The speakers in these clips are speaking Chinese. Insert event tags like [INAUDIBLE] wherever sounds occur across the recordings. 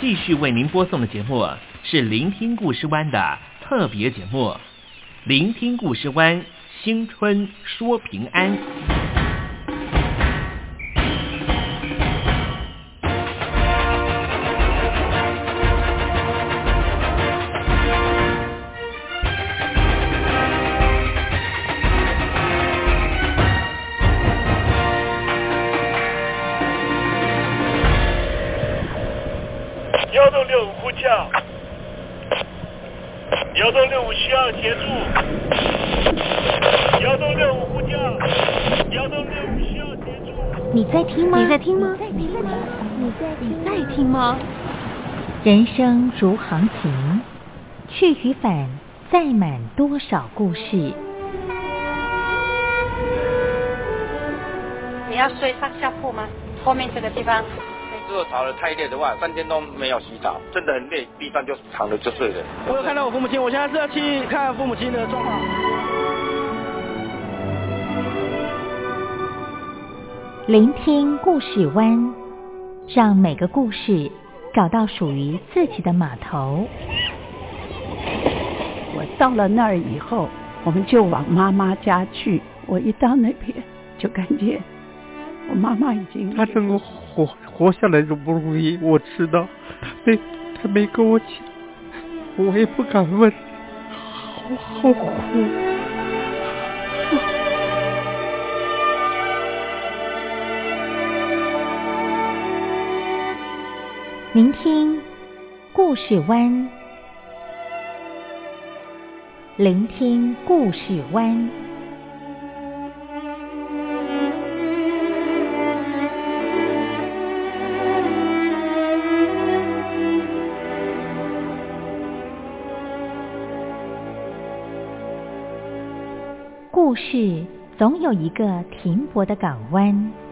继续为您播送的节目是《聆听故事湾》的特别节目，《聆听故事湾》新春说平安。人生如航行，去与返，载满多少故事？你要睡上下铺吗？后面这个地方。如果吵得太累的话，三天都没有洗澡，真的很累，地上就躺着就睡了。我有看到我父母亲，我现在是要去看父母亲的状况。聆听故事湾，让每个故事。找到属于自己的码头。我到了那儿以后，我们就往妈妈家去。我一到那边，就感觉我妈妈已经……她能够活活下来都不容易，我知道。她没她没跟我讲，我也不敢问，好好苦。聆听故事湾，聆听故事湾。故事总有一个停泊的港湾。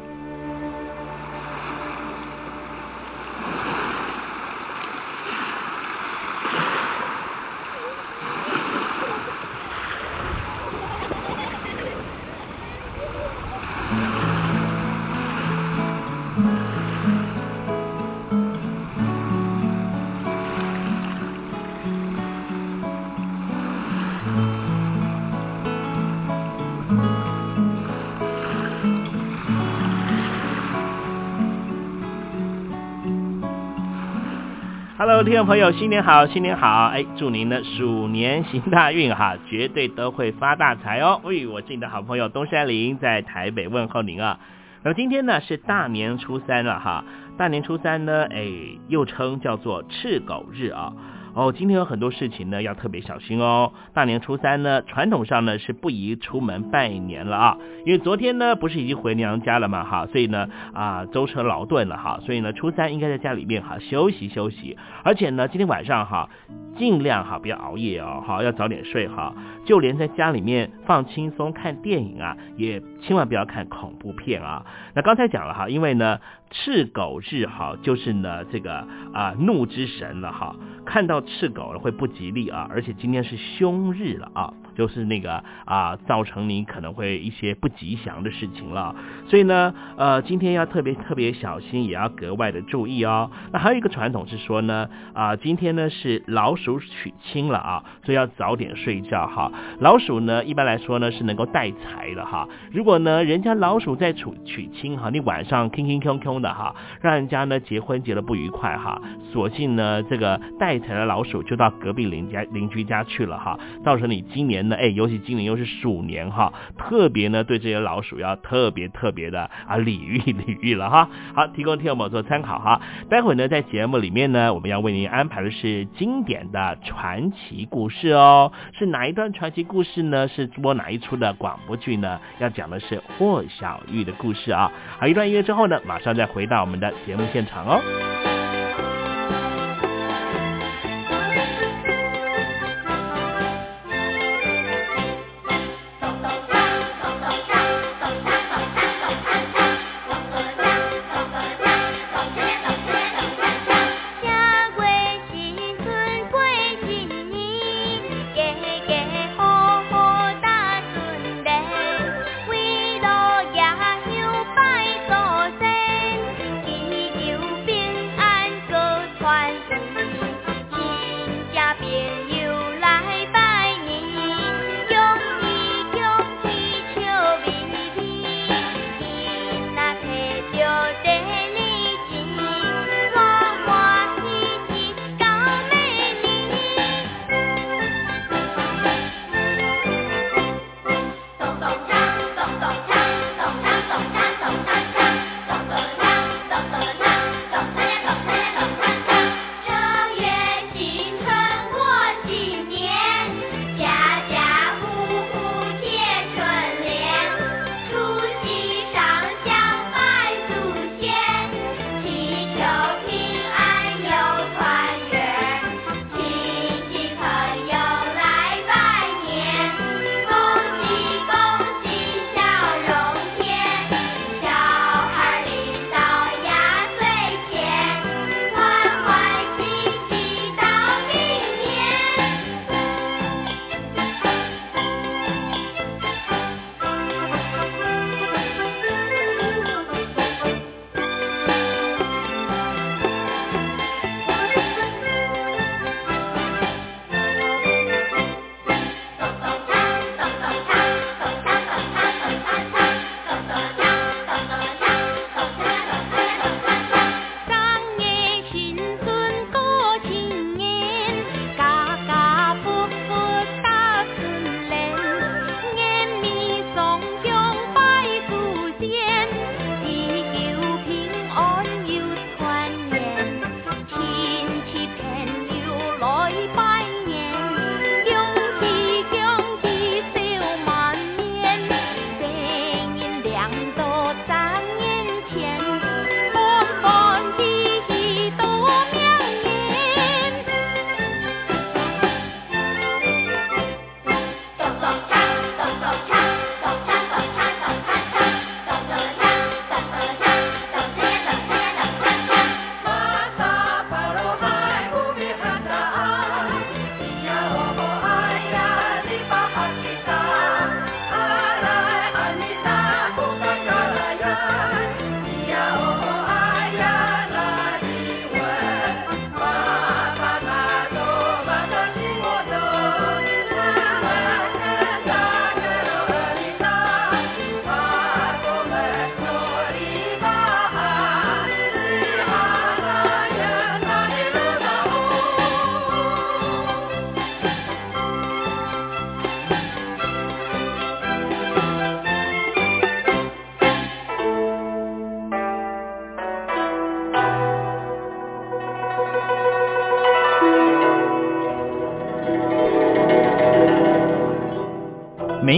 听众朋友，新年好，新年好！哎，祝您呢鼠年行大运哈，绝对都会发大财哦！喂，我是你的好朋友东山林，在台北问候您啊。那么今天呢是大年初三了哈，大年初三呢，哎，又称叫做赤狗日啊。哦今天有很多事情呢，要特别小心哦。大年初三呢，传统上呢是不宜出门拜年了啊，因为昨天呢不是已经回娘家了嘛，哈，所以呢啊舟车劳顿了哈，所以呢初三应该在家里面哈休息休息，而且呢今天晚上哈尽量哈不要熬夜哦，好要早点睡哈，就连在家里面放轻松看电影啊，也千万不要看恐怖片啊。那刚才讲了哈，因为呢。赤狗日哈，就是呢这个啊怒之神了哈，看到赤狗了会不吉利啊，而且今天是凶日了啊。就是那个啊，造成你可能会一些不吉祥的事情了，所以呢，呃，今天要特别特别小心，也要格外的注意哦。那还有一个传统是说呢，啊，今天呢是老鼠娶亲了啊，所以要早点睡觉哈。老鼠呢，一般来说呢是能够带财的哈。如果呢人家老鼠在娶娶亲哈，你晚上吭吭吭吭的哈，让人家呢结婚结的不愉快哈，索性呢这个带财的老鼠就到隔壁邻家邻居家去了哈，造成你今年。那哎，尤其今年又是鼠年哈，特别呢对这些老鼠要特别特别的啊礼遇礼遇了哈。好，提供听友们做参考哈。待会呢在节目里面呢，我们要为您安排的是经典的传奇故事哦。是哪一段传奇故事呢？是播哪一出的广播剧呢？要讲的是霍小玉的故事啊。好，一段音乐之后呢，马上再回到我们的节目现场哦。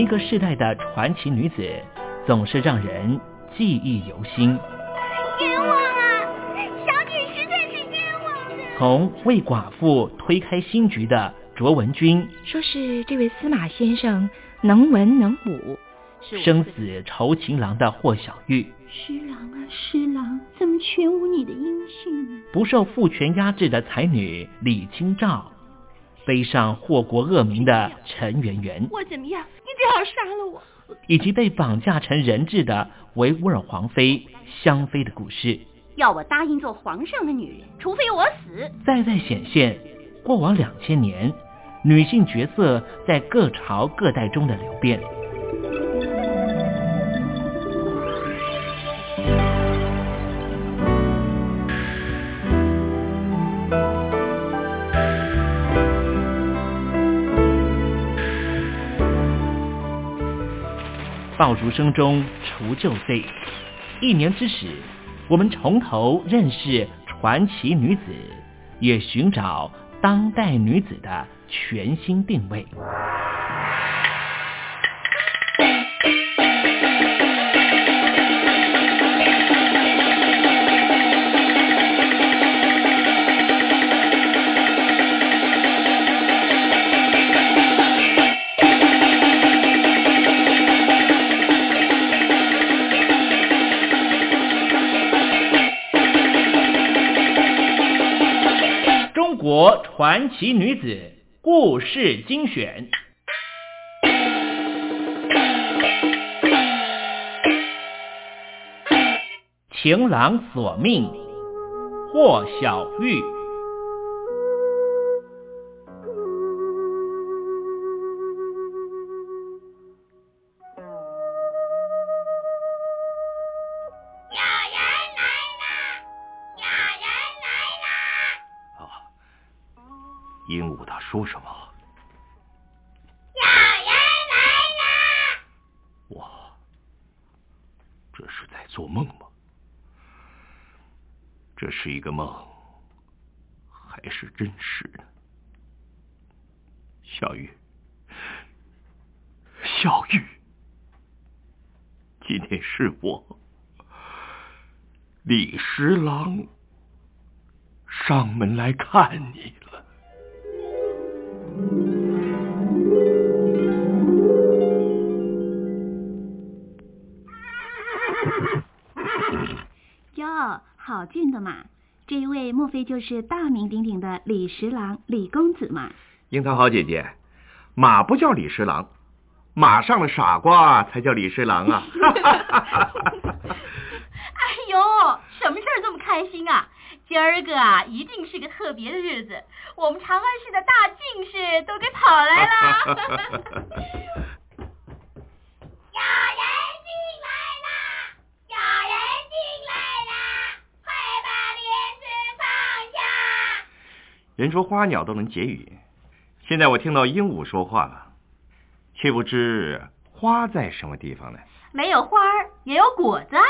个世代的传奇女子，总是让人记忆犹新。冤枉啊！小姐实在是冤枉的。从为寡妇推开新局的卓文君，说是这位司马先生能文能武，生死酬情郎的霍小玉，施郎啊施郎，怎么全无你的音讯呢？不受父权压制的才女李清照，背上祸国恶名的陈圆圆，我怎么样？你最好杀了我！以及被绑架成人质的维吾尔皇妃香妃的故事，要我答应做皇上的女人，除非我死。再再显现过往两千年女性角色在各朝各代中的流变。爆竹声中除旧岁，一年之始，我们从头认识传奇女子，也寻找当代女子的全新定位。国传奇女子故事精选。情郎索命，霍小玉。说什么？有人来了！我这是在做梦吗？这是一个梦，还是真实的？小玉，小玉，今天是我李十郎上门来看你了。哟，好俊的嘛！这一位莫非就是大名鼎鼎的李十郎李公子嘛？樱桃好姐姐，马不叫李十郎，马上的傻瓜才叫李十郎啊！[LAUGHS] 哎呦，什么事儿这么开心啊？今儿个啊，一定是个特别的日子，我们长安市的大进士都给跑来了。[LAUGHS] 有人进来啦！有人进来啦！快把帘子放下！人说花鸟都能结语，现在我听到鹦鹉说话了，却不知花在什么地方呢？没有花儿，也有果子啊。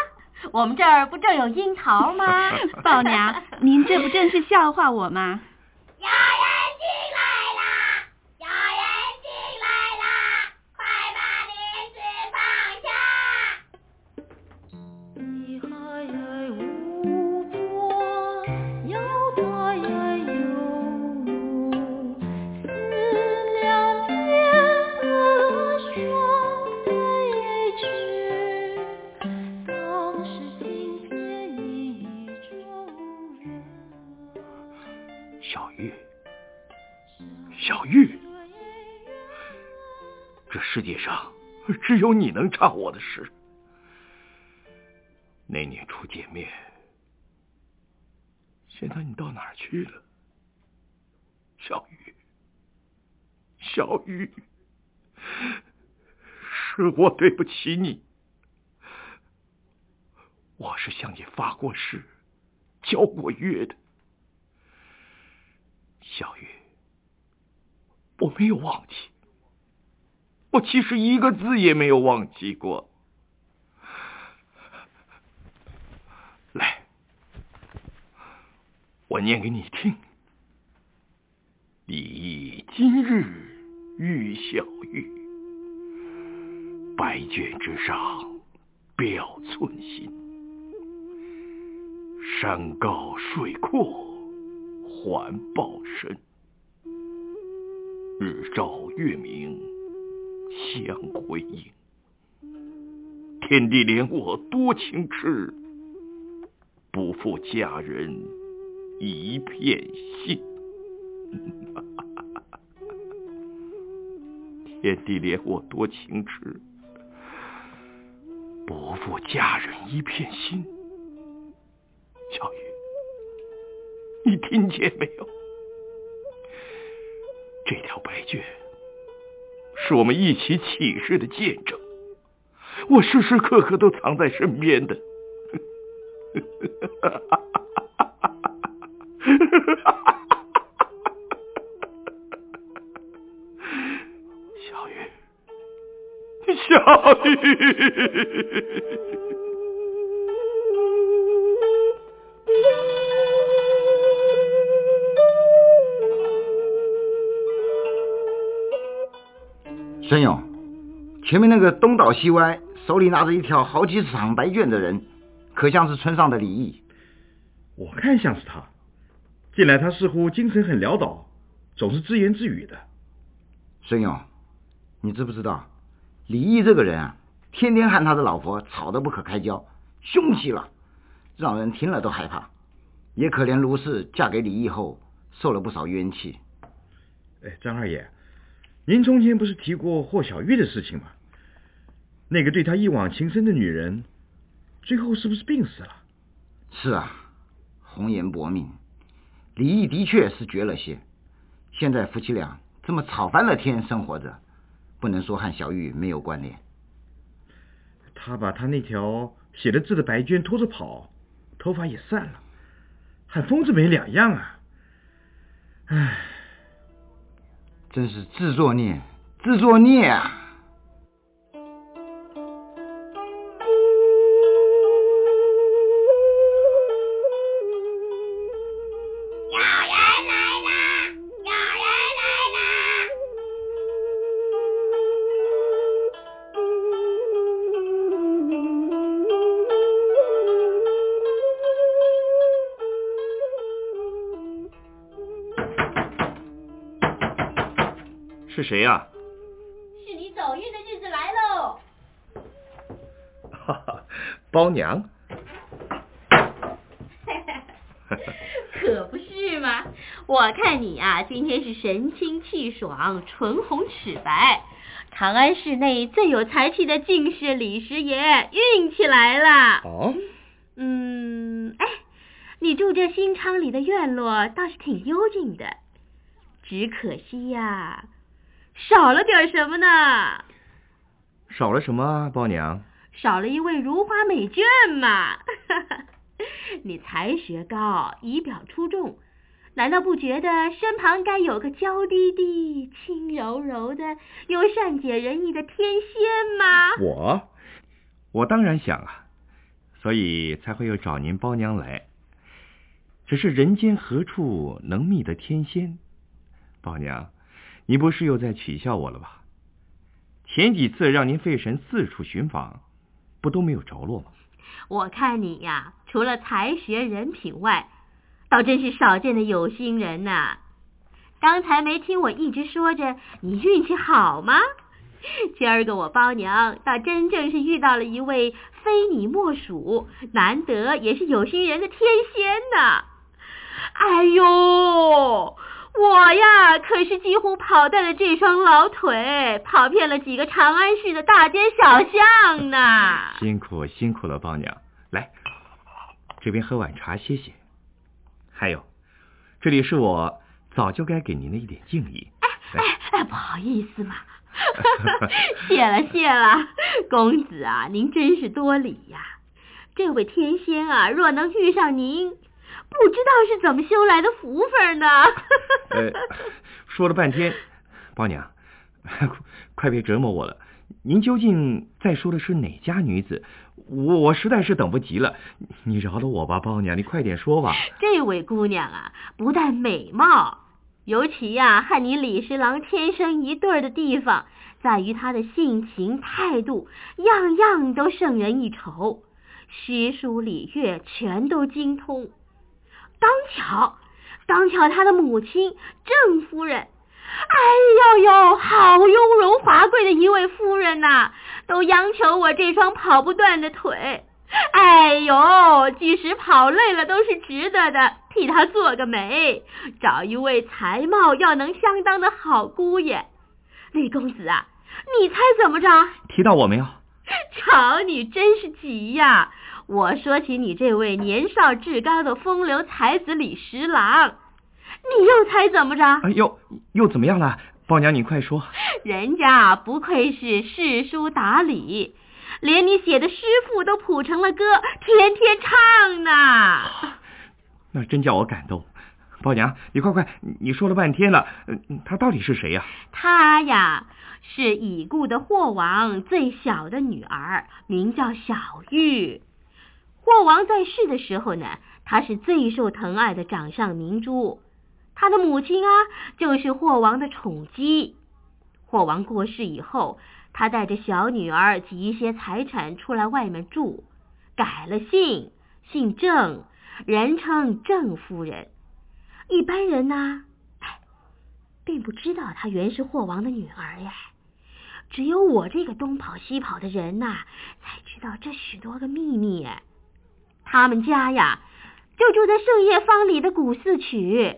我们这儿不正有樱桃吗？[LAUGHS] 宝娘，您这不正是笑话我吗？有人有你能唱我的诗。那年初见面，现在你到哪儿去了？小雨，小雨，是我对不起你。我是向你发过誓，交过约的。小雨，我没有忘记，我其实一个字也没有忘记过。来，我念给你听。李益今日遇小玉，白卷之上表寸心。山高水阔环抱深，日照月明相辉映。天地怜我多情痴，不负佳人一片心。天地怜我多情痴，不负佳人一片心。小雨，你听见没有？这条白绢是我们一起起誓的见证，我时时刻刻都藏在身边的。小雨，小雨。孙勇，前面那个东倒西歪、手里拿着一条好几十长白卷的人，可像是村上的李毅。我看像是他。近来他似乎精神很潦倒，总是自言自语的。孙勇，你知不知道，李毅这个人啊，天天和他的老婆吵得不可开交，凶极了，让人听了都害怕。也可怜卢氏嫁给李毅后，受了不少冤气。哎，张二爷。您从前不是提过霍小玉的事情吗？那个对他一往情深的女人，最后是不是病死了？是啊，红颜薄命，李毅的确是绝了些。现在夫妻俩这么吵翻了天生活着，不能说和小玉没有关联。他把他那条写了字的白绢拖着跑，头发也散了，和疯子没两样啊！唉。真是自作孽，自作孽啊！谁呀？是你走运的日子来喽！哈哈，包娘。[LAUGHS] [LAUGHS] 可不是嘛！我看你呀，今天是神清气爽，唇红齿白。长安市内最有才气的进士李师爷运气来了。哦。嗯，哎，你住这新昌里的院落倒是挺幽静的，只可惜呀。少了点什么呢？少了什么，包娘？少了一位如花美眷嘛！[LAUGHS] 你才学高，仪表出众，难道不觉得身旁该有个娇滴滴、轻柔柔的又善解人意的天仙吗？我，我当然想啊，所以才会又找您包娘来。只是人间何处能觅得天仙？包娘。你不是又在取笑我了吧？前几次让您费神四处寻访，不都没有着落吗？我看你呀，除了才学人品外，倒真是少见的有心人呐。刚才没听我一直说着你运气好吗？今儿个我包娘倒真正是遇到了一位非你莫属、难得也是有心人的天仙呐。哎呦，我呀可是几乎跑断了这双老腿，跑遍了几个长安市的大街小巷呢。辛苦辛苦了，包娘。来，这边喝碗茶歇歇。还有，这里是我早就该给您的一点敬意。哎哎哎，不好意思嘛。[LAUGHS] 谢了谢了，公子啊，您真是多礼呀。这位天仙啊，若能遇上您，不知道是怎么修来的福分呢。[LAUGHS] 呃，说了半天，包娘，[LAUGHS] 快别折磨我了。您究竟在说的是哪家女子？我我实在是等不及了，你饶了我吧，包娘，你快点说吧。这位姑娘啊，不但美貌。尤其呀，和你李十郎天生一对的地方，在于她的性情态度，样样都胜人一筹，诗书礼乐全都精通。刚巧，刚巧他的母亲郑夫人，哎呦呦，好雍容华贵的一位夫人呐，都央求我这双跑不断的腿。哎呦，即使跑累了都是值得的，替他做个媒，找一位才貌要能相当的好姑爷。李公子啊，你猜怎么着？提到我没有？[LAUGHS] 瞧你真是急呀！我说起你这位年少志高的风流才子李十郎，你又猜怎么着？哎呦，又怎么样了？宝娘，你快说。人家不愧是诗书达理。连你写的诗赋都谱成了歌，天天唱呢。[SIGHS] 那真叫我感动。宝娘，你快快，你说了半天了，他到底是谁呀？他呀，是已故的霍王最小的女儿，名叫小玉。霍王在世的时候呢，她是最受疼爱的掌上明珠。他的母亲啊，就是霍王的宠姬。霍王过世以后。他带着小女儿及一些财产出来外面住，改了姓，姓郑，人称郑夫人。一般人呢，哎，并不知道她原是霍王的女儿呀。只有我这个东跑西跑的人呐，才知道这许多个秘密。他们家呀，就住在圣叶坊里的古寺曲。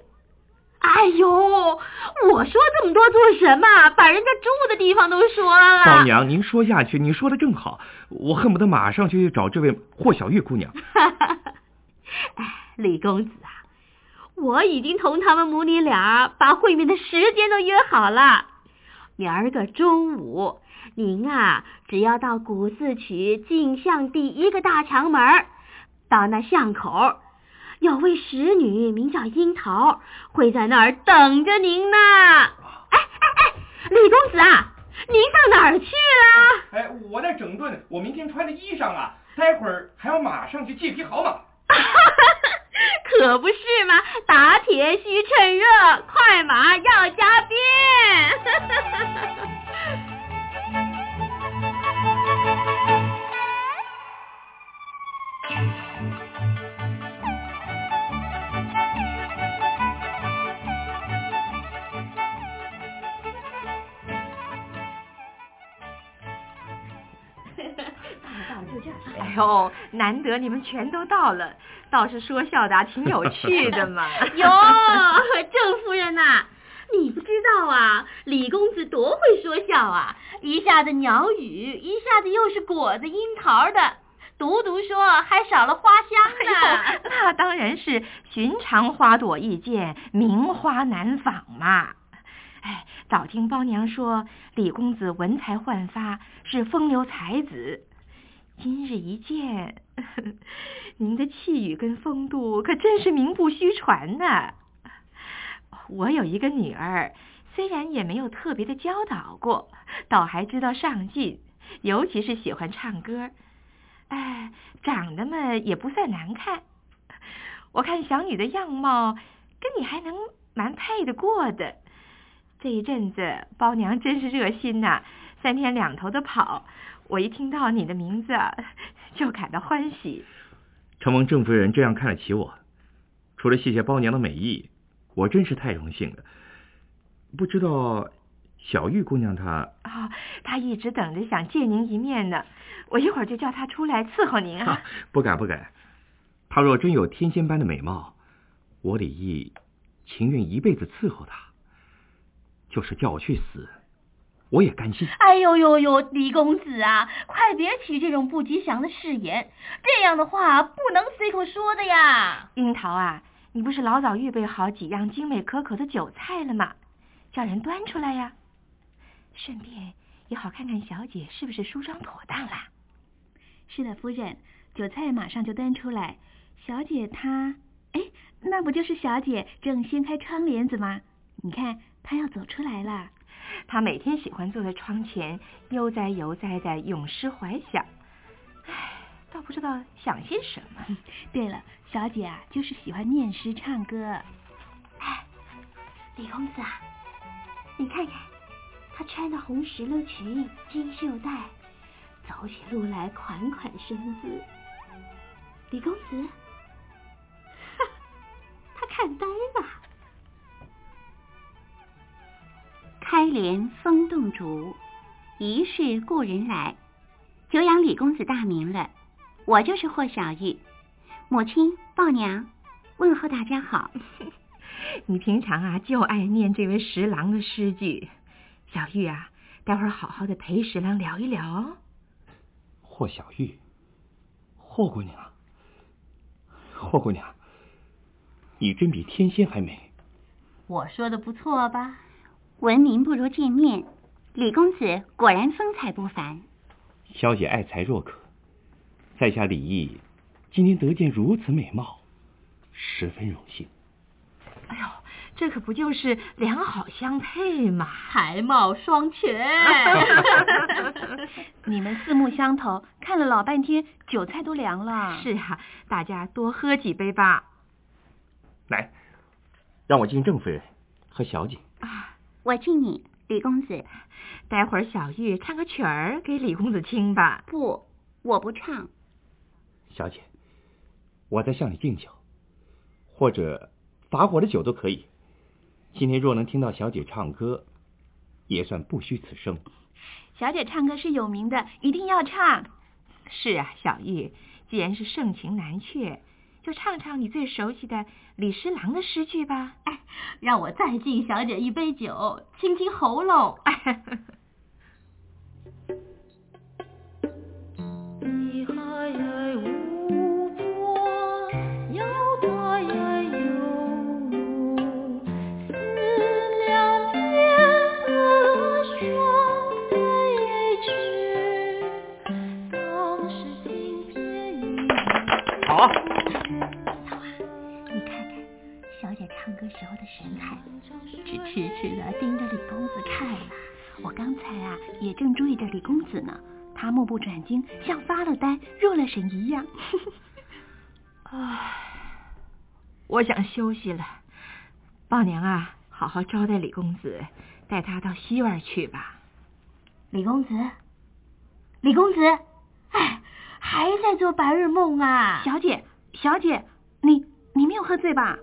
哎呦，我说这么多做什么？把人家住的地方都说了。老娘，您说下去，你说的正好，我恨不得马上就去找这位霍小玉姑娘。哎，[LAUGHS] 李公子啊，我已经同他们母女俩把会面的时间都约好了。明儿个中午，您啊，只要到古寺曲进巷第一个大墙门，到那巷口。有位使女名叫樱桃，会在那儿等着您呢。哎哎哎，李公子啊，您上哪儿去了？哎，我在整顿我明天穿的衣裳啊，待会儿还要马上去借匹好马。[LAUGHS] 可不是嘛，打铁需趁热，快马要加鞭。哎呦，难得你们全都到了，倒是说笑的挺有趣的嘛。[LAUGHS] 哟，郑夫人呐，你不知道啊，李公子多会说笑啊！一下子鸟语，一下子又是果子、樱桃的，独独说还少了花香呢。那当然是寻常花朵易见，名花难访嘛。哎，早听包娘说李公子文才焕发，是风流才子。今日一见，[LAUGHS] 您的气宇跟风度可真是名不虚传呢。我有一个女儿，虽然也没有特别的教导过，倒还知道上进，尤其是喜欢唱歌。哎，长得嘛也不算难看。我看小女的样貌跟你还能蛮配得过的。这一阵子包娘真是热心呐，三天两头的跑。我一听到你的名字，[LAUGHS] 就感到欢喜。承蒙郑夫人这样看得起我，除了谢谢包娘的美意，我真是太荣幸了。不知道小玉姑娘她……啊，她一直等着想见您一面呢。我一会儿就叫她出来伺候您啊。不敢不敢，她若真有天仙般的美貌，我李毅情愿一辈子伺候她，就是叫我去死，我也甘心。哎呦呦呦，李公子啊，快别起这种不吉祥的誓言，这样的话不能随口说的呀。樱桃啊，你不是老早预备好几样精美可口的酒菜了吗？叫人端出来呀，顺便也好看看小姐是不是梳妆妥当啦。是的，夫人，酒菜马上就端出来。小姐她，哎，那不就是小姐正掀开窗帘子吗？你看，她要走出来了。她每天喜欢坐在窗前，悠哉悠哉的咏诗怀想。唉，倒不知道想些什么。[LAUGHS] 对了，小姐啊，就是喜欢念诗唱歌。哎，李公子啊，你看看，她穿的红石榴裙，金绣带。走起路来款款身姿，李公子，[LAUGHS] 哈，他看呆了。开帘风动竹，疑是故人来。久仰李公子大名了，我就是霍小玉，母亲、抱娘，问候大家好。[LAUGHS] 你平常啊就爱念这位十郎的诗句，小玉啊，待会儿好好的陪十郎聊一聊哦。霍小玉，霍姑娘，霍姑娘，你真比天仙还美。我说的不错吧？闻名不如见面，李公子果然风采不凡。小姐爱才若渴，在下李毅今天得见如此美貌，十分荣幸。哎呦，这可不就是良好相配嘛，才貌双全。[LAUGHS] 你们四目相投，看了老半天，酒菜都凉了。是啊，大家多喝几杯吧。来，让我敬郑夫人和小姐。啊，我敬你，李公子。待会儿小玉唱个曲儿给李公子听吧。不，我不唱。小姐，我在向你敬酒，或者罚我的酒都可以。今天若能听到小姐唱歌，也算不虚此生。小姐唱歌是有名的，一定要唱。是啊，小玉，既然是盛情难却，就唱唱你最熟悉的李十郎的诗句吧。哎，让我再敬小姐一杯酒，清清喉咙。哎。[LAUGHS] 目不转睛，像发了呆、入了神一样。[LAUGHS] 唉，我想休息了。宝娘啊，好好招待李公子，带他到西院去吧。李公子，李公子，哎，还在做白日梦啊？小姐，小姐，你你没有喝醉吧？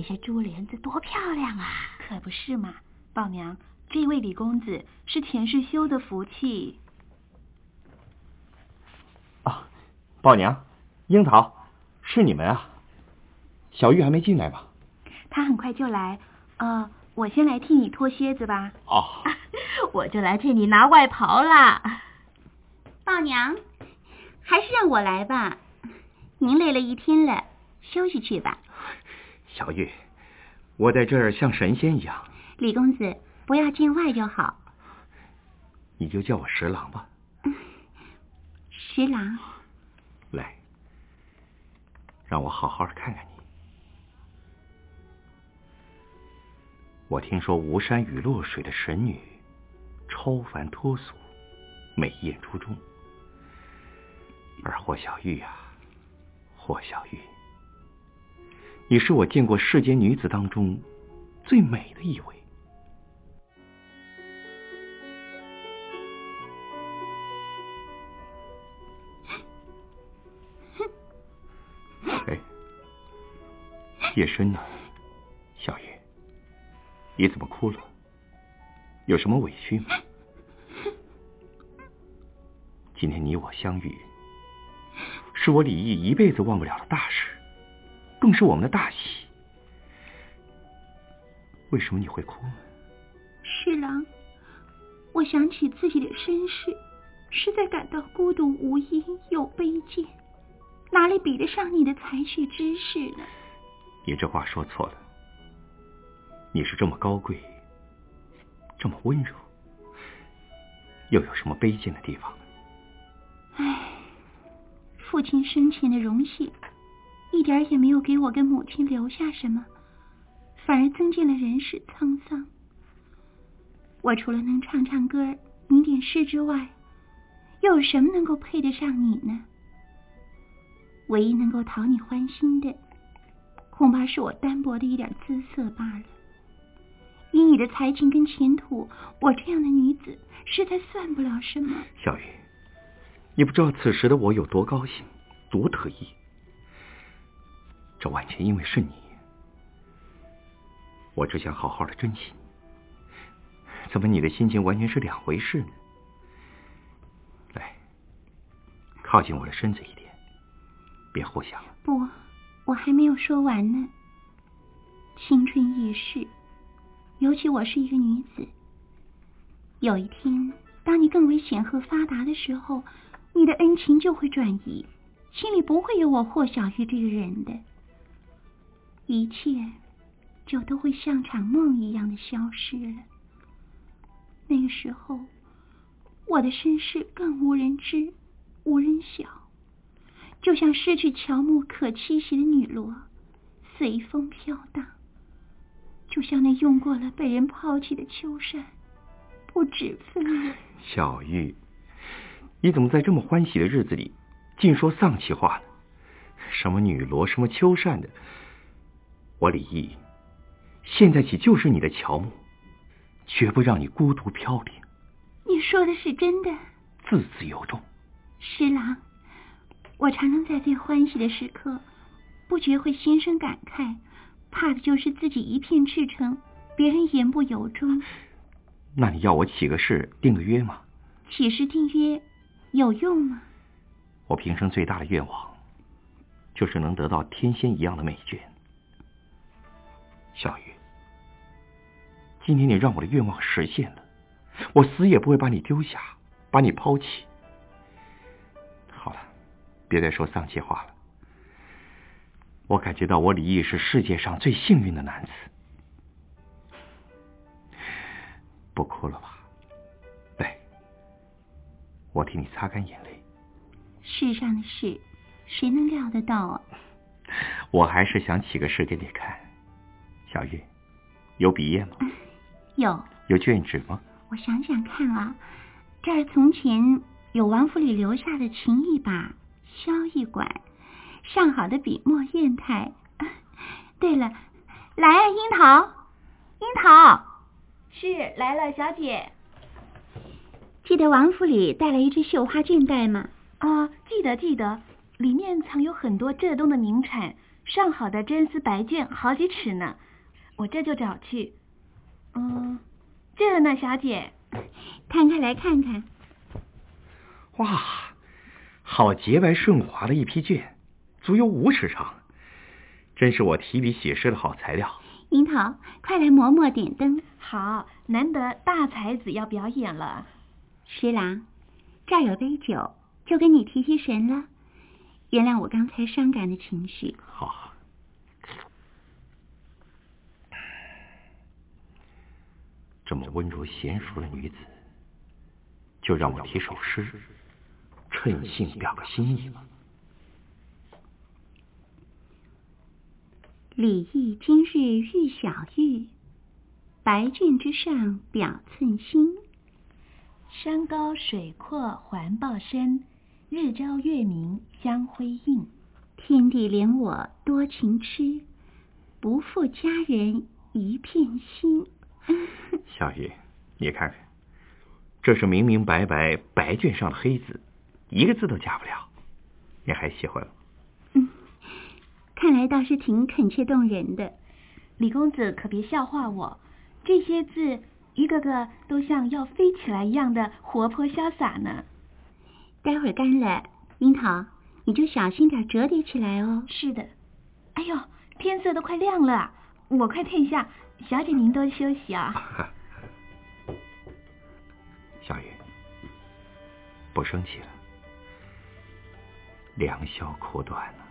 珠帘子多漂亮啊！可不是嘛，宝娘，这位李公子是前世修的福气。啊，宝娘，樱桃，是你们啊！小玉还没进来吧？她很快就来。呃，我先来替你脱靴子吧。哦，[LAUGHS] 我就来替你拿外袍啦。宝娘，还是让我来吧。您累了一天了，休息去吧。小玉。我在这儿像神仙一样。李公子，不要见外就好。你就叫我十郎吧。十郎。来，让我好好的看看你。我听说吴山雨落水的神女，超凡脱俗，美艳出众。而霍小玉啊，霍小玉。你是我见过世间女子当中最美的一位。哎，夜深了，小月，你怎么哭了？有什么委屈吗？今天你我相遇，是我李毅一辈子忘不了的大事，更是我们的大喜。为什么你会哭呢？侍郎，我想起自己的身世，实在感到孤独无依又卑贱，哪里比得上你的才学知识呢？你这话说错了，你是这么高贵，这么温柔，又有什么卑贱的地方？唉，父亲生前的荣幸，一点也没有给我跟母亲留下什么，反而增进了人世沧桑。我除了能唱唱歌、吟点诗之外，又有什么能够配得上你呢？唯一能够讨你欢心的，恐怕是我单薄的一点姿色罢了。以你的才情跟前途，我这样的女子实在算不了什么。小雨。你不知道此时的我有多高兴，多得意。这完全因为是你，我只想好好的珍惜。怎么你的心情完全是两回事呢？来，靠近我的身子一点，别互相了。不，我还没有说完呢。青春易逝，尤其我是一个女子。有一天，当你更为显赫发达的时候。你的恩情就会转移，心里不会有我霍小玉这个人的，一切就都会像场梦一样的消失了。那个时候，我的身世更无人知，无人晓，就像失去乔木可栖息的女罗，随风飘荡；就像那用过了被人抛弃的秋山，不止分文。小玉。你怎么在这么欢喜的日子里，尽说丧气话呢？什么女罗，什么秋扇的，我李毅现在起就是你的乔木，绝不让你孤独飘零。你说的是真的？字字有重。十郎，我常常在最欢喜的时刻，不觉会心生感慨，怕的就是自己一片赤诚，别人言不由衷。那你要我起个誓，定个约吗？起誓定约。有用吗？我平生最大的愿望，就是能得到天仙一样的美眷。小雨，今天你让我的愿望实现了，我死也不会把你丢下，把你抛弃。好了，别再说丧气话了。我感觉到我李毅是世界上最幸运的男子。不哭了吧？来我替你擦干眼泪。世上的事，谁能料得到啊？我还是想起个事给你看。小玉，有笔砚吗？[LAUGHS] 有。有卷纸吗？我想想看啊，这儿从前有王府里留下的琴一把，箫一管，上好的笔墨砚台。[LAUGHS] 对了，来啊，樱桃，樱桃。是来了，小姐。记得王府里带来一只绣花绢袋吗？啊，记得记得，里面藏有很多浙东的名产，上好的真丝白绢好几尺呢。我这就找去。嗯，这呢，小姐，摊开来看看。哇，好洁白顺滑的一批绢，足有五尺长，真是我提笔写诗的好材料。樱桃，快来磨墨点灯。好，难得大才子要表演了。十郎，这儿有杯酒，就跟你提提神了。原谅我刚才伤感的情绪。好，这么温柔娴熟的女子，就让我提首诗，趁兴表个心意吧。李毅今日遇小玉，白绢之上表寸心。山高水阔环抱深，日照月明相辉映。天地怜我多情痴，不负佳人一片心。[LAUGHS] 小雨，你看看，这是明明白白白卷上的黑字，一个字都假不了。你还喜欢吗？嗯，看来倒是挺恳切动人的。李公子可别笑话我，这些字一个个都像要飞起来一样的活泼潇洒呢。待会儿干了，樱桃，你就小心点折叠起来哦。是的。哎呦，天色都快亮了，我快退下。小姐您多休息啊。[LAUGHS] 小雨，不生气了。良宵苦短呢。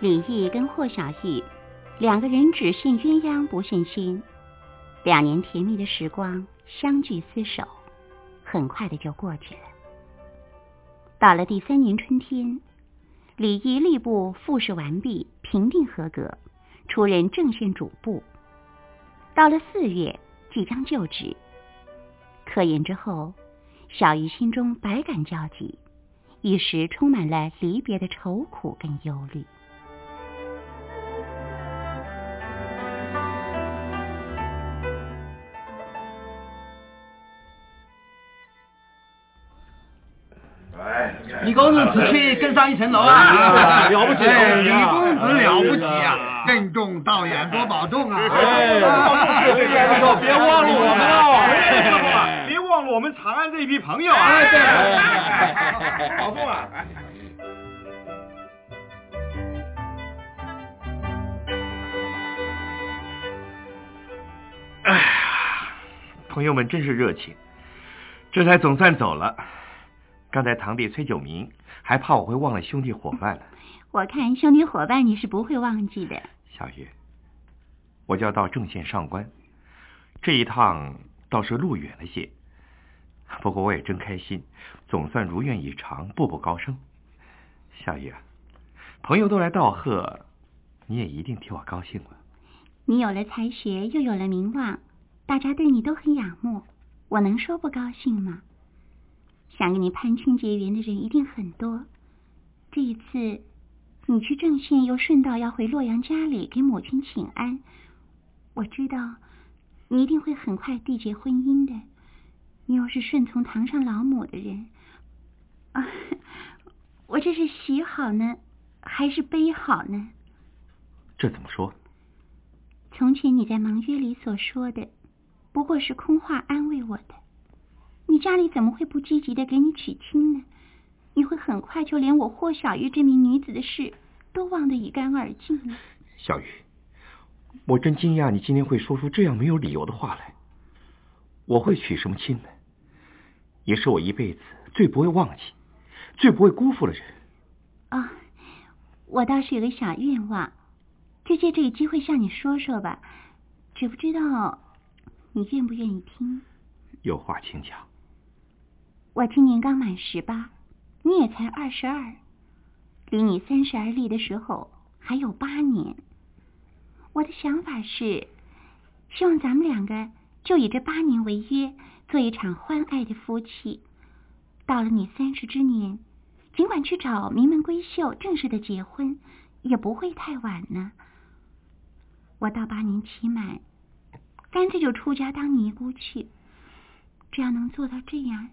李毅跟霍小玉两个人只羡鸳鸯不羡仙，两年甜蜜的时光相聚厮守，很快的就过去了。到了第三年春天，李毅吏部复试完毕，评定合格，出任正县主簿。到了四月，即将就职。科研之后，小玉心中百感交集，一时充满了离别的愁苦跟忧虑。李公子此去更上一层楼啊！了不起，李公子了不起啊！任重道远，多保重啊！别忘了我们哦！别忘了我们长安这一批朋友啊！保重啊！哎呀，朋友们真是热情，这才总算走了。刚才堂弟崔九明还怕我会忘了兄弟伙伴呢。我看兄弟伙伴你是不会忘记的。小玉，我就要到正县上官，这一趟倒是路远了些，不过我也真开心，总算如愿以偿，步步高升。小玉啊，朋友都来道贺，你也一定替我高兴了。你有了才学，又有了名望，大家对你都很仰慕，我能说不高兴吗？想跟你攀亲结缘的人一定很多。这一次，你去郑县，又顺道要回洛阳家里给母亲请安。我知道，你一定会很快缔结婚姻的。你又是顺从堂上老母的人，啊，我这是喜好呢，还是悲好呢？这怎么说？从前你在盟约里所说的，不过是空话安慰我的。你家里怎么会不积极的给你娶亲呢？你会很快就连我霍小玉这名女子的事都忘得一干二净了。小玉，我真惊讶你今天会说出这样没有理由的话来。我会娶什么亲呢？也是我一辈子最不会忘记、最不会辜负的人。啊，我倒是有个小愿望，就借这个机会向你说说吧，只不知道你愿不愿意听。有话请讲。我今年刚满十八，你也才二十二，离你三十而立的时候还有八年。我的想法是，希望咱们两个就以这八年为约，做一场欢爱的夫妻。到了你三十之年，尽管去找名门闺秀正式的结婚，也不会太晚呢。我到八年期满，干脆就出家当尼姑去。只要能做到这样。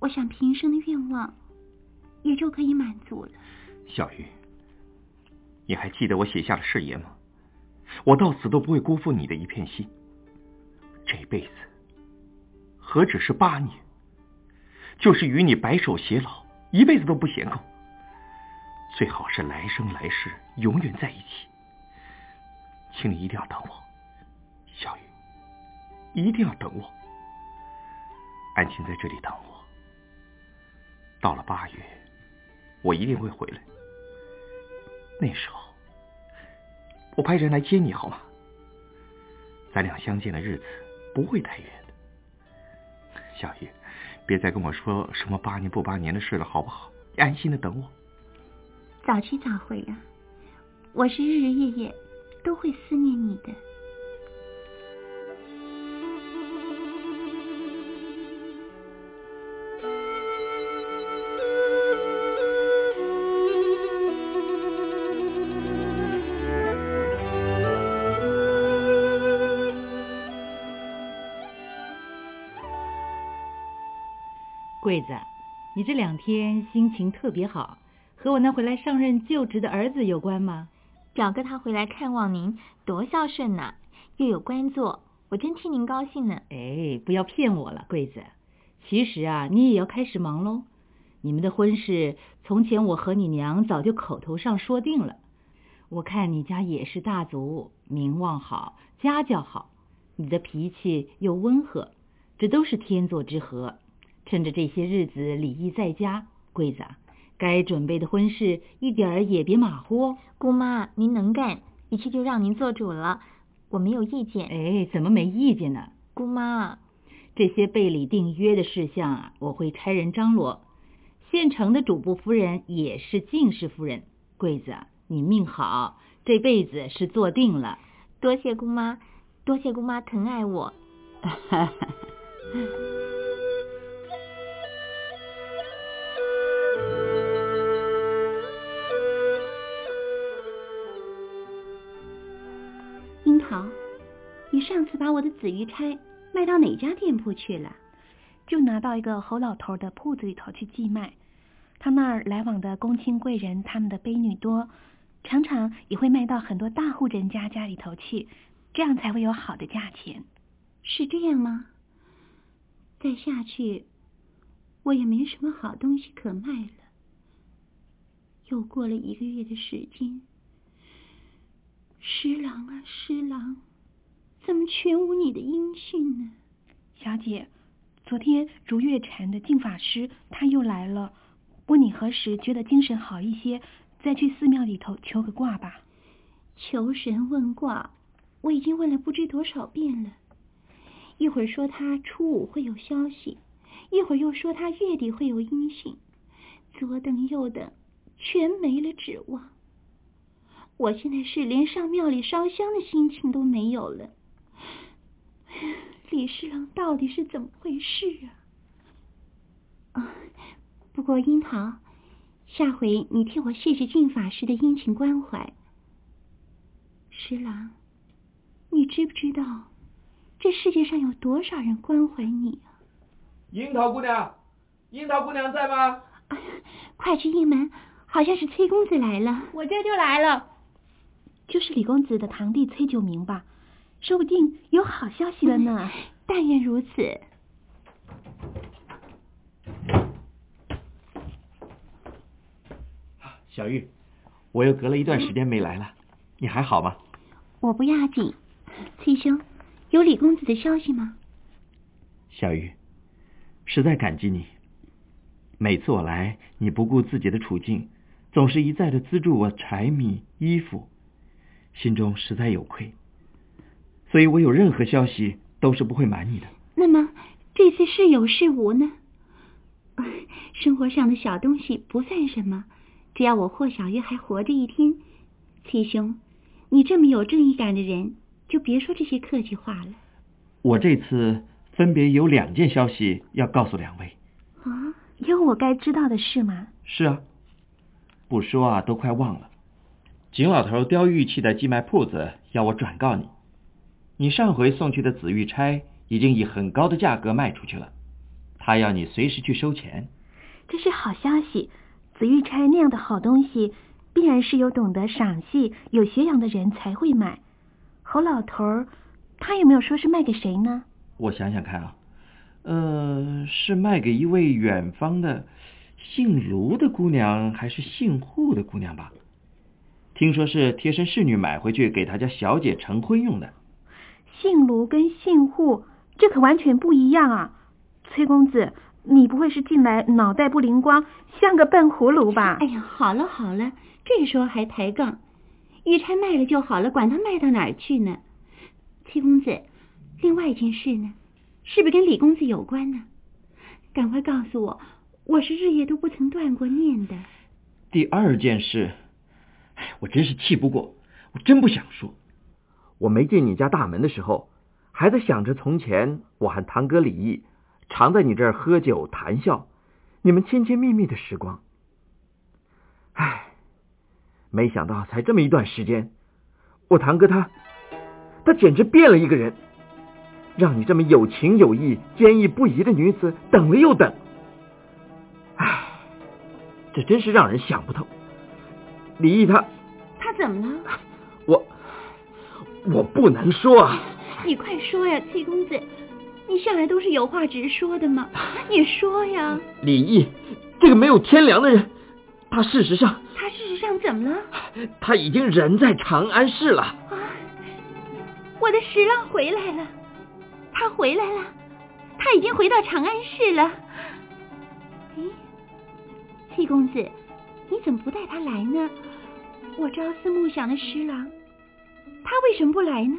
我想平生的愿望也就可以满足了。小玉，你还记得我写下的誓言吗？我到死都不会辜负你的一片心。这辈子何止是八年，就是与你白首偕老，一辈子都不嫌够。最好是来生来世永远在一起。请你一定要等我，小玉，一定要等我。安心在这里等我。到了八月，我一定会回来。那时候，我派人来接你，好吗？咱俩相见的日子不会太远的。小玉，别再跟我说什么八年不八年的事了，好不好？你安心的等我。早去早回啊！我是日日夜夜都会思念你的。桂子，你这两天心情特别好，和我那回来上任就职的儿子有关吗？表哥他回来看望您，多孝顺呐，又有官做，我真替您高兴呢。哎，不要骗我了，桂子。其实啊，你也要开始忙喽。你们的婚事，从前我和你娘早就口头上说定了。我看你家也是大族，名望好，家教好，你的脾气又温和，这都是天作之合。趁着这些日子李毅在家，桂子，该准备的婚事一点儿也别马虎哦。姑妈，您能干，一切就让您做主了，我没有意见。哎，怎么没意见呢？姑妈，这些备礼订约的事项啊，我会差人张罗。县城的主簿夫人也是进士夫人，桂子，你命好，这辈子是做定了。多谢姑妈，多谢姑妈疼爱我。[LAUGHS] 你上次把我的紫玉钗卖到哪家店铺去了？就拿到一个侯老头的铺子里头去寄卖。他那儿来往的公卿贵人，他们的婢女多，常常也会卖到很多大户人家家里头去，这样才会有好的价钱。是这样吗？再下去，我也没什么好东西可卖了。又过了一个月的时间，十郎啊，十郎，怎么全无你的音讯呢？小姐，昨天如月禅的净法师他又来了。问你何时觉得精神好一些，再去寺庙里头求个卦吧。求神问卦，我已经问了不知多少遍了。一会儿说他初五会有消息，一会儿又说他月底会有音讯，左等右等，全没了指望。我现在是连上庙里烧香的心情都没有了。[LAUGHS] 李侍郎到底是怎么回事啊？啊！不过樱桃，下回你替我谢谢净法师的殷勤关怀。十郎，你知不知道这世界上有多少人关怀你啊？樱桃姑娘，樱桃姑娘在吗？[LAUGHS] 快去应门，好像是崔公子来了。我这就来了，就是李公子的堂弟崔九明吧？说不定有好消息了呢。[LAUGHS] 但愿如此。小玉，我又隔了一段时间没来了，你还好吗？我不要紧。崔兄，有李公子的消息吗？小玉，实在感激你。每次我来，你不顾自己的处境，总是一再的资助我柴米衣服，心中实在有愧。所以我有任何消息都是不会瞒你的。那么这次是有是无呢？[LAUGHS] 生活上的小东西不算什么。只要我霍小月还活着一天，七兄，你这么有正义感的人，就别说这些客气话了。我这次分别有两件消息要告诉两位。啊，有我该知道的事吗？是啊，不说啊都快忘了。景老头雕玉器的寄卖铺子要我转告你，你上回送去的紫玉钗已经以很高的价格卖出去了，他要你随时去收钱。这是好消息。紫玉钗那样的好东西，必然是有懂得赏析、有学养的人才会买。侯老头儿，他有没有说是卖给谁呢？我想想看啊，呃，是卖给一位远方的姓卢的姑娘，还是姓户的姑娘吧？听说是贴身侍女买回去给他家小姐成婚用的。姓卢跟姓户，这可完全不一样啊，崔公子。你不会是进来脑袋不灵光，像个笨葫芦吧？哎呀，好了好了，这时候还抬杠，玉钗卖了就好了，管他卖到哪儿去呢？崔公子，另外一件事呢，是不是跟李公子有关呢？赶快告诉我，我是日夜都不曾断过念的。第二件事，哎，我真是气不过，我真不想说。我没进你家大门的时候，还在想着从前我和堂哥李毅。常在你这儿喝酒谈笑，你们亲亲密密的时光。唉，没想到才这么一段时间，我堂哥他，他简直变了一个人，让你这么有情有义、坚毅不移的女子等了又等，唉这真是让人想不透。李毅他他怎么了？我我不能说啊！你快说呀，七公子，你向来都是有话直说的嘛，你说呀！李毅这个没有天良的人，他事实上他事实上怎么了？他已经人在长安市了。啊！我的十郎回来了，他回来了，他已经回到长安市了。咦，七公子，你怎么不带他来呢？我朝思暮想的十郎，他为什么不来呢？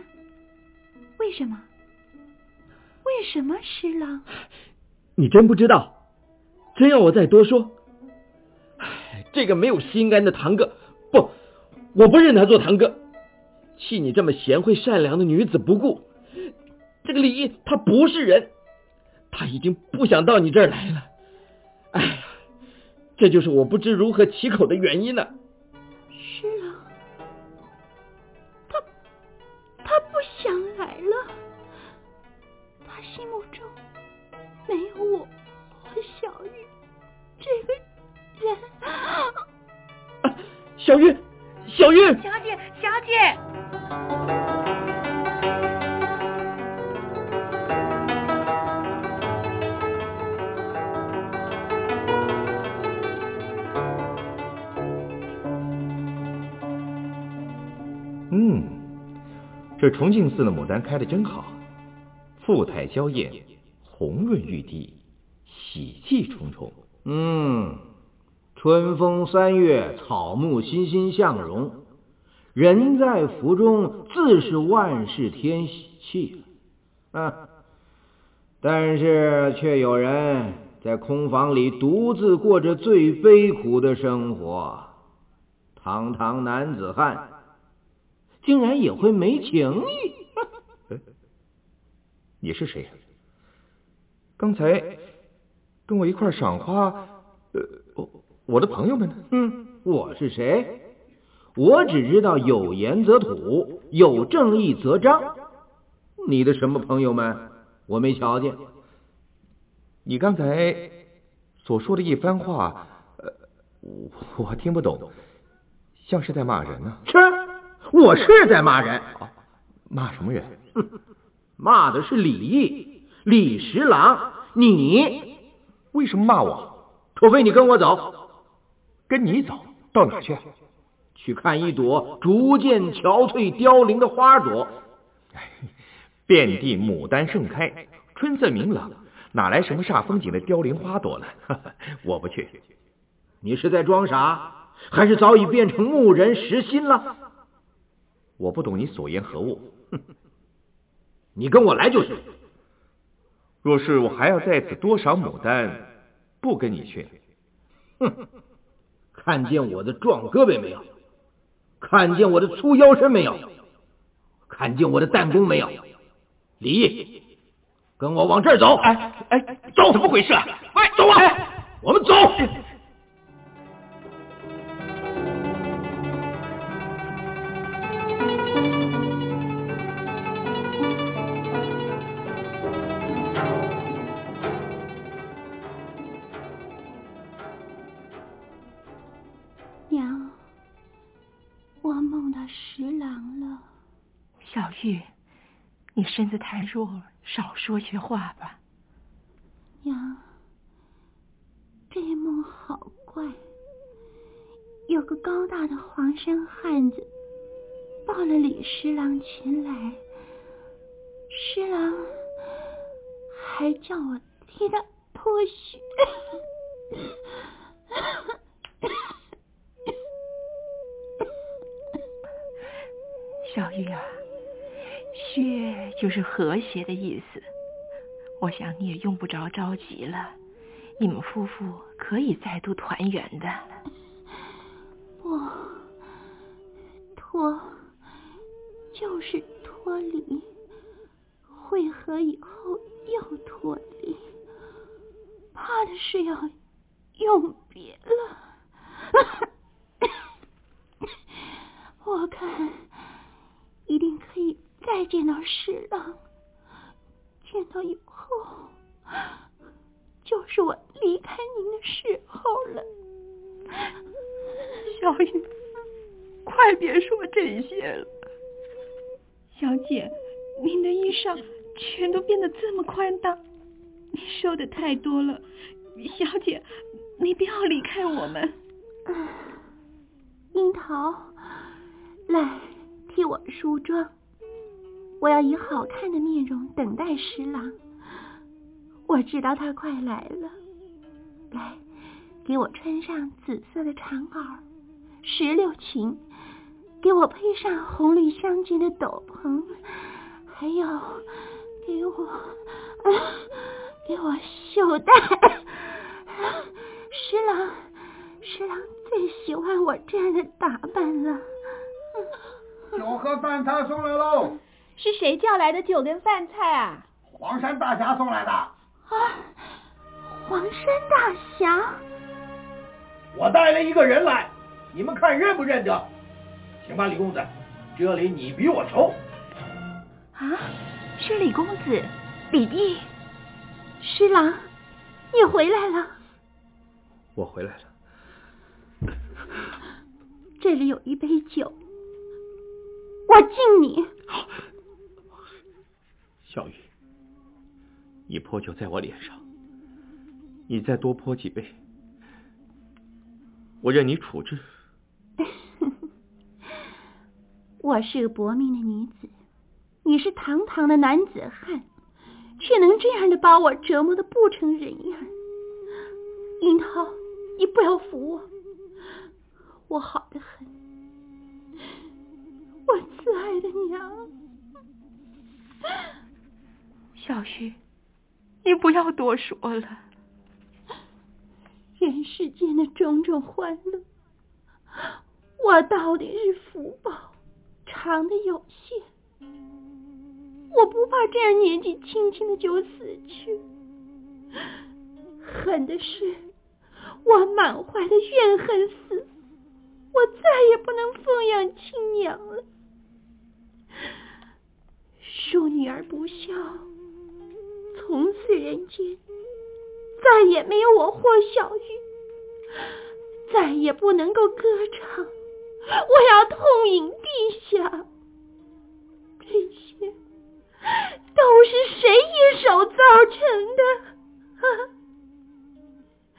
为什么？为什么施琅？你真不知道？真要我再多说？这个没有心肝的堂哥，不，我不认他做堂哥。弃你这么贤惠善良的女子不顾，这个李毅他不是人，他已经不想到你这儿来了。哎呀，这就是我不知如何启口的原因呢。小玉，小玉，小姐，小姐。嗯，这重庆寺的牡丹开的真好，富态娇艳，红润欲滴，喜气重重。嗯，春风三月，草木欣欣向荣，人在福中，自是万事添喜气。啊，但是却有人在空房里独自过着最悲苦的生活，堂堂男子汉。竟然也会没情义？[LAUGHS] 你是谁？刚才跟我一块赏花，呃，我我的朋友们呢？嗯，我是谁？我只知道有言则土，有正义则彰。你的什么朋友们？我没瞧见。你刚才所说的一番话，呃，我我听不懂，像是在骂人呢、啊。是。我是在骂人，啊、骂什么人？[LAUGHS] 骂的是李毅、李十郎。你为什么骂我？除非你跟我走，跟你走到哪去？去看一朵逐渐憔悴凋零的花朵。遍地牡丹盛开，春色明朗，哪来什么煞风景的凋零花朵呢？[LAUGHS] 我不去。你是在装傻，还是早已变成木人石心了？我不懂你所言何物，[LAUGHS] 你跟我来就是。若是我还要在此多赏牡丹，不跟你去。哼，[LAUGHS] 看见我的壮胳膊没有？看见我的粗腰身没有？看见我的弹弓没有？李毅，跟我往这儿走！哎哎，走，怎么回事走啊！哎、我们走。你身子太弱，少说些话吧。娘，这梦好怪，有个高大的黄衫汉子抱了李十郎前来，十郎还叫我替他脱靴。[LAUGHS] 小玉啊，血就是和谐的意思。我想你也用不着着急了，你们夫妇可以再度团圆的。不，脱就是脱离，会合以后又脱离，怕的是要永别了。我看。一定可以再见到十郎，见到以后，就是我离开您的时候了。小雨，快别说这些了。小姐，您的衣裳全都变得这么宽大，你瘦的太多了。小姐，你不要离开我们。樱桃，来替我梳妆。我要以好看的面容等待十郎。我知道他快来了。来，给我穿上紫色的长袄、石榴裙，给我配上红绿相间的斗篷，还有给我，啊、[LAUGHS] 给我袖带。[LAUGHS] 十郎，十郎最喜欢我这样的打扮了。酒和饭菜送来喽！是谁叫来的酒跟饭菜啊？黄山大侠送来的。啊，黄山大侠！我带了一个人来，你们看认不认得？行吧，李公子，这里你比我熟。啊，是李公子，李泌。师郎，你回来了。我回来了。这里有一杯酒，我敬你。小雨，你泼酒在我脸上，你再多泼几杯，我任你处置。[LAUGHS] 我是个薄命的女子，你是堂堂的男子汉，却能这样的把我折磨的不成人样。樱桃，你不要扶我，我好的很，我慈爱的娘。小玉，你不要多说了。人世间的种种欢乐，我到底是福报长的有限。我不怕这样年纪轻轻的就死去，恨的是我满怀的怨恨死，我再也不能奉养亲娘了。恕女儿不孝。从此人间再也没有我霍小玉，再也不能够歌唱，我要痛饮地下。这些都是谁一手造成的？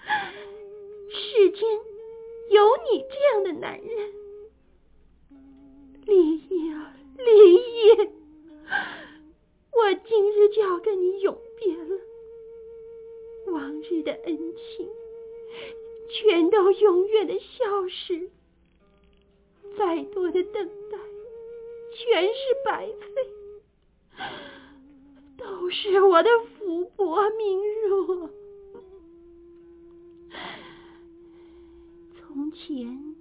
[LAUGHS] 世间有你这样的男人，李烨啊，李烨，我今日就要跟你永别了。往日的恩情，全都永远的消失。再多的等待，全是白费，都是我的福薄命弱。从前，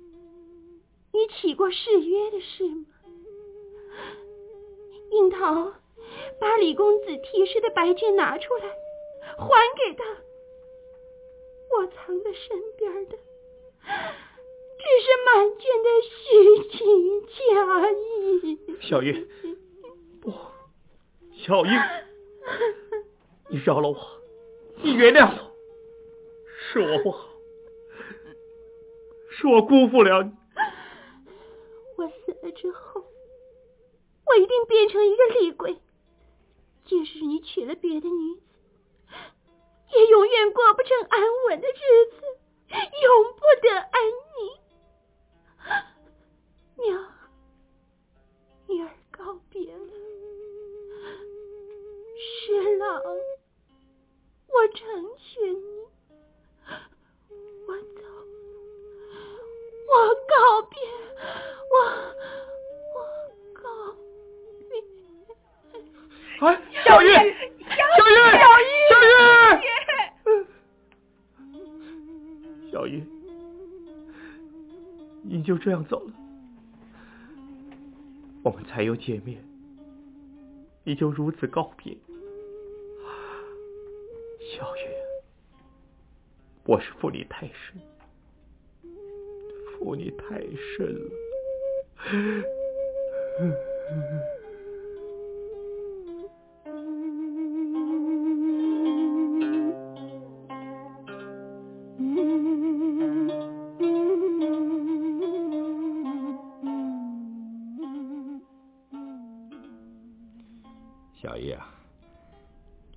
你起过誓约的事吗？樱桃，把李公子题诗的白绢拿出来，还给他。我藏在身边的，只是满卷的虚情假意。小玉，不，小玉，你饶了我，你原谅我，是我不好，是我辜负了你。我死了之后，我一定变成一个厉鬼，即使你娶了别的女子，也永远过不成安稳的日子，永不得安宁。娘，女儿告别了，十郎，我成全你，我走，我告别，我哎，小玉，小玉，小玉，小玉，小玉你就这样走了，我们才有见面，你就如此告别，小玉，我是负你太深，负你太深了。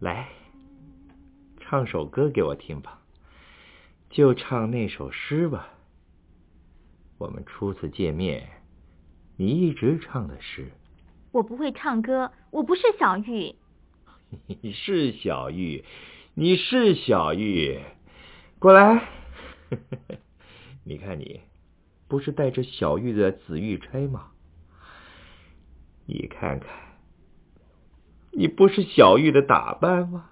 来，唱首歌给我听吧，就唱那首诗吧。我们初次见面，你一直唱的诗。我不会唱歌，我不是小玉。[LAUGHS] 你是小玉，你是小玉，过来。[LAUGHS] 你看你，不是带着小玉的紫玉钗吗？你看看，你不是小玉的打扮吗？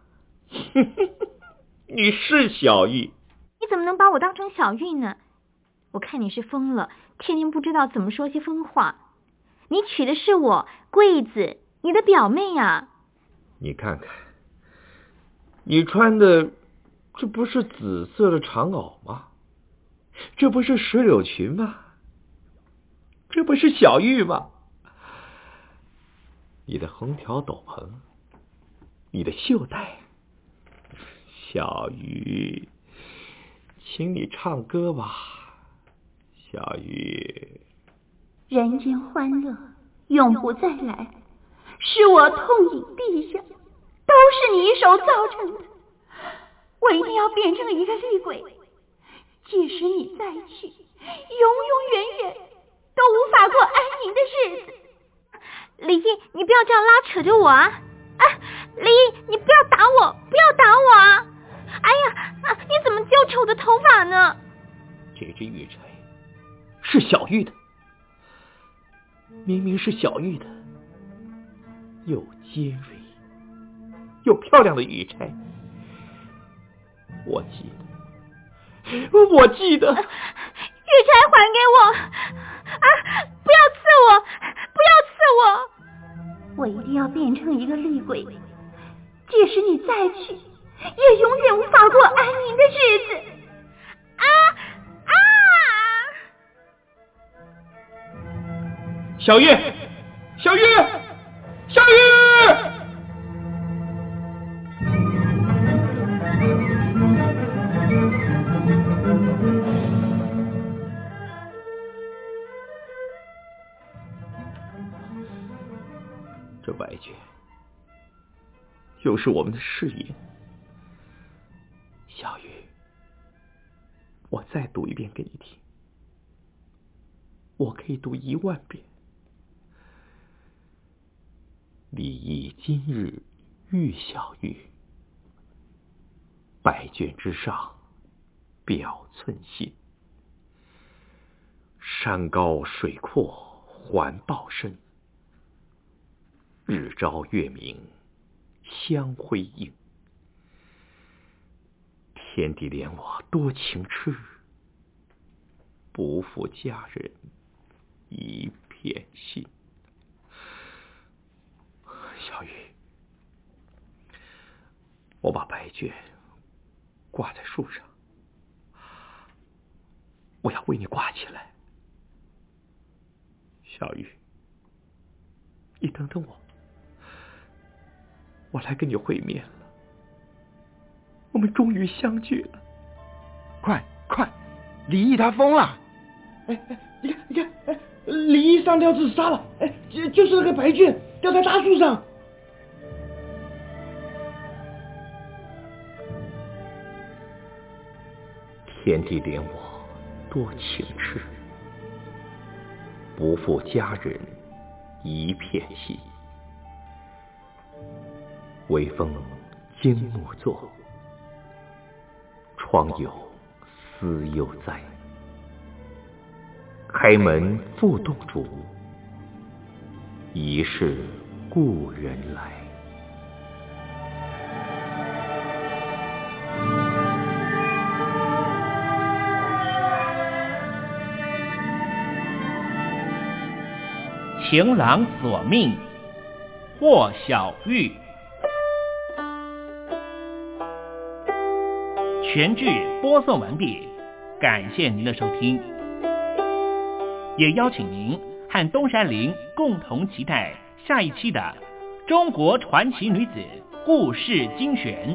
[LAUGHS] 你是小玉。你怎么能把我当成小玉呢？我看你是疯了，天天不知道怎么说些疯话。你娶的是我桂子，你的表妹呀。你看看，你穿的这不是紫色的长袄吗？这不是石榴裙吗？这不是小玉吗？你的红条斗篷，你的袖带，小鱼，请你唱歌吧，小鱼。人间欢乐永不再来，是我痛饮陛下，都是你一手造成的。我一定要变成一个厉鬼，即使你再去，永永远远都无法过安宁的日子。李毅，你不要这样拉扯着我啊！哎，李毅，你不要打我，不要打我啊！哎呀，啊，你怎么揪扯我的头发呢？这只玉钗是小玉的，明明是小玉的，又尖锐又漂亮的玉钗，我记得，我记得。玉钗还给我！啊，不要刺我！不要刺我！我一定要变成一个厉鬼，即使你再去，也永远无法过安宁的日子。啊啊！小玉，小玉，又是我们的誓言，小玉，我再读一遍给你听，我可以读一万遍。李毅今日遇小玉，百卷之上表寸心，山高水阔环抱深。日照月明相辉映，天地怜我多情痴，不负佳人一片心。小雨，我把白卷挂在树上，我要为你挂起来。小雨，你等等我。我来跟你会面了，我们终于相聚了。快快，李毅他疯了！哎哎，你看你看，哎，李毅上吊自杀了！哎，就就是那个白俊吊在大树上。天地怜我多情痴，不负佳人一片心。微风惊木作，窗有思犹在。开门复动烛，疑是故人来。情郎索命，霍小玉。全剧播送完毕，感谢您的收听，也邀请您和东山林共同期待下一期的《中国传奇女子故事精选》。